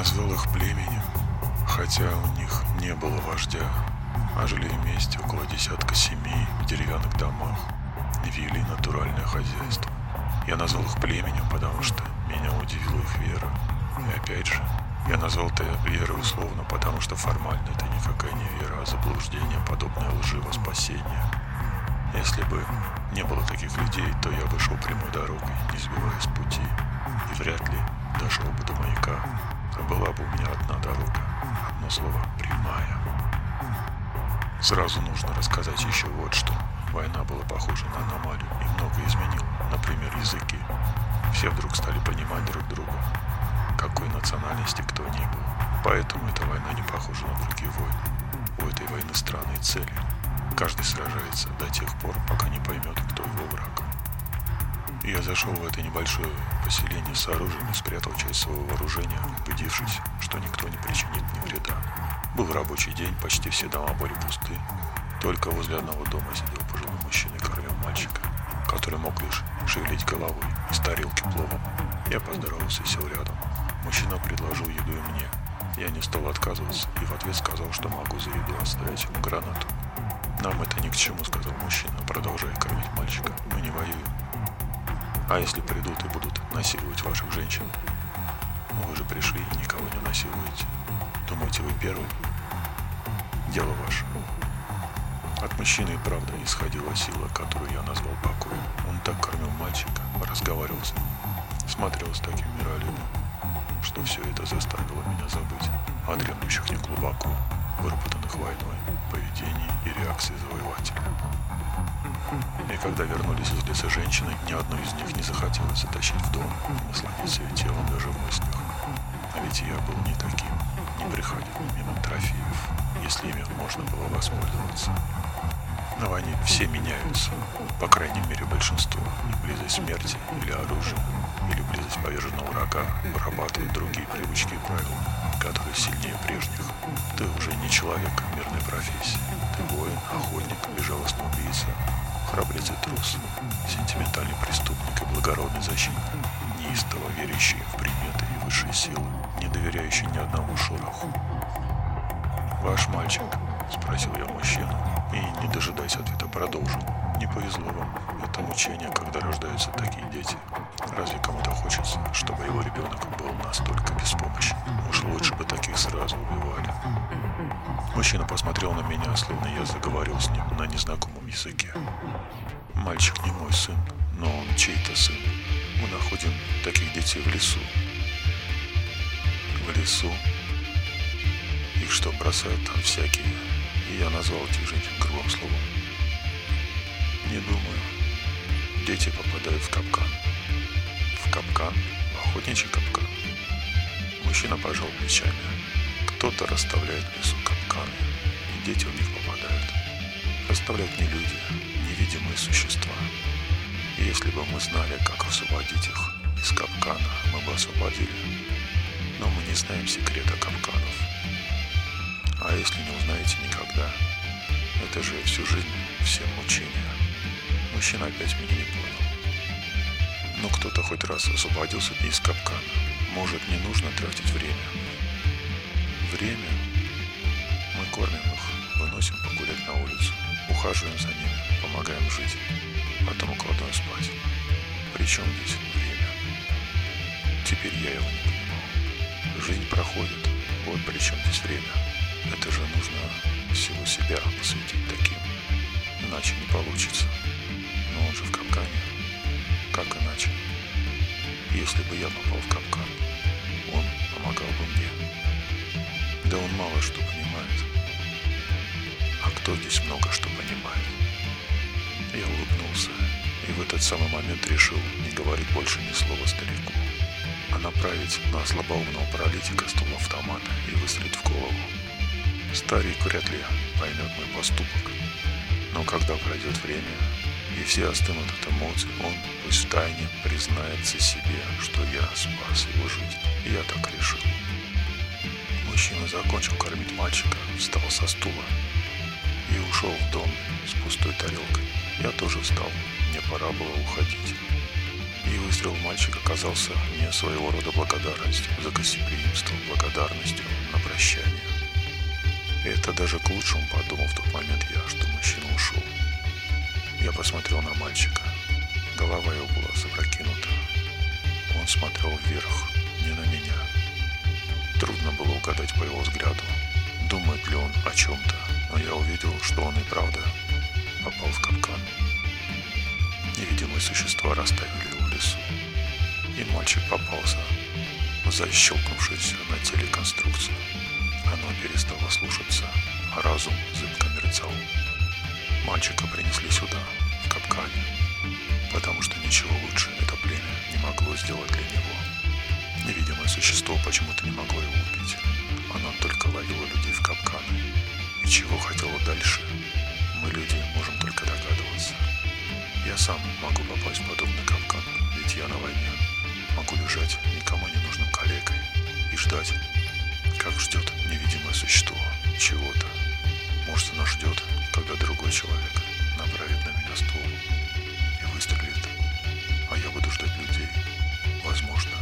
назвал их племенем, хотя у них не было вождя, а жили вместе около десятка семей в деревянных домах и вели натуральное хозяйство. Я назвал их племенем, потому что меня удивила их вера. И опять же, я назвал это верой условно, потому что формально это никакая не вера, а заблуждение, подобное лжи во спасение. Если бы не было таких людей, то я бы шел прямой дорогой, не сбиваясь с пути, и вряд ли дошел бы до маяка, была бы у меня одна дорога, одно слово «прямая». Сразу нужно рассказать еще вот что. Война была похожа на аномалию и многое изменила. Например, языки. Все вдруг стали понимать друг друга, какой национальности кто ни был. Поэтому эта война не похожа на другие войны. У этой войны странные цели. Каждый сражается до тех пор, пока не поймет, кто его враг. Я зашел в это небольшое поселение с оружием и спрятал часть своего вооружения, убедившись, что никто не причинит мне вреда. Был рабочий день, почти все дома были пусты. Только возле одного дома сидел пожилой мужчина и кормил мальчика, который мог лишь шевелить головой из тарелки пловом. Я поздоровался и сел рядом. Мужчина предложил еду и мне. Я не стал отказываться и в ответ сказал, что могу за еду оставить ему гранату. «Нам это ни к чему», — сказал мужчина, продолжая кормить мальчика. «Мы не воюем». «А если придут и будут насиловать ваших женщин?» «Ну, вы же пришли и никого не насилуете. Думаете, вы первый?» «Дело ваше». От мужчины и правда исходила сила, которую я назвал покоем. Он так кормил мальчика, разговаривал с ним, смотрел с таким миролюбием, что все это заставило меня забыть о дремлющих не глубоко, выработанных войной, поведении и реакции завоевателя. И когда вернулись из леса женщины, ни одной из них не захотелось затащить в дом, насладиться ее телом даже в мыслях. А ведь я был не таким, не приходил мимо трофеев, если ими можно было воспользоваться. На войне все меняются, по крайней мере большинство. И близость смерти или оружия, или близость поверженного врага вырабатывают другие привычки и правила, которые сильнее прежних. Ты уже не человек мирной профессии. Ты воин, охотник, безжалостный убийца, храбрец и трус, сентиментальный преступник и благородный защитник, неистово верящий в приметы и высшие силы, не доверяющий ни одному шороху. «Ваш мальчик?» – спросил я мужчину, и, не дожидаясь ответа, продолжил. «Не повезло вам. Это мучение, когда рождаются такие дети. Разве кому-то хочется, чтобы его ребенок был настолько беспомощен? Уж лучше бы таких сразу убивали». Мужчина посмотрел на меня, словно я заговорил с ним на незнакомом языке. Мальчик не мой сын, но он чей-то сын. Мы находим таких детей в лесу. В лесу? Их что, бросают там всякие? И я назвал этих женщин грубым словом. Не думаю. Дети попадают в капкан. В капкан? Охотничий капкан. Мужчина пожал плечами. Кто-то расставляет в лесу капканы, и дети в них попадают. Расставляют не люди, невидимые существа. И если бы мы знали, как освободить их из капкана, мы бы освободили. Но мы не знаем секрета капканов. А если не узнаете никогда, это же всю жизнь все мучения. Мужчина опять меня не понял. Но кто-то хоть раз освободился из капкана. Может, не нужно тратить время. Время. Мы кормим их, выносим погулять на улицу, ухаживаем за ними, помогаем жить, потом укладываем спать. Причем здесь время? Теперь я его не понимал. Жизнь проходит, вот при чем здесь время. Это же нужно всего себя посвятить таким, иначе не получится. Но он же в капкане. Как иначе? Если бы я попал в капкан, он помогал бы мне. Да он мало что понимает. А кто здесь много что понимает? Я улыбнулся и в этот самый момент решил не говорить больше ни слова старику, а направить на слабоумного паралитика ствол автомата и выстрелить в голову. Старик вряд ли поймет мой поступок, но когда пройдет время и все остынут от эмоций, он пусть втайне признается себе, что я спас его жизнь. Я так решил. Мужчина закончил кормить мальчика, встал со стула и ушел в дом с пустой тарелкой. Я тоже встал, мне пора было уходить. И выстрел мальчика оказался мне своего рода благодарностью за гостеприимство, благодарностью на прощание. И это даже к лучшему подумал в тот момент я, что мужчина ушел. Я посмотрел на мальчика. Голова его была запрокинута. Он смотрел вверх, не на меня. Трудно было угадать по его взгляду, думает ли он о чем-то, но я увидел, что он и правда попал в капкан. Невидимые существа расставили его в лесу, и мальчик попался в защелкнувшуюся на теле конструкцию. Оно перестало слушаться, а разум зыбко мерцал. Мальчика принесли сюда, в капкане, потому что ничего лучше это племя не могло сделать для него. Невидимое существо почему-то не могло его убить. Оно только ловило людей в капканы. И чего хотело дальше, мы, люди, можем только догадываться. Я сам могу попасть в подобный капкан, ведь я на войне. Могу лежать никому не нужным калекой и ждать, как ждет невидимое существо чего-то. Может, оно ждет, когда другой человек направит на меня ствол и выстрелит, а я буду ждать людей, возможно,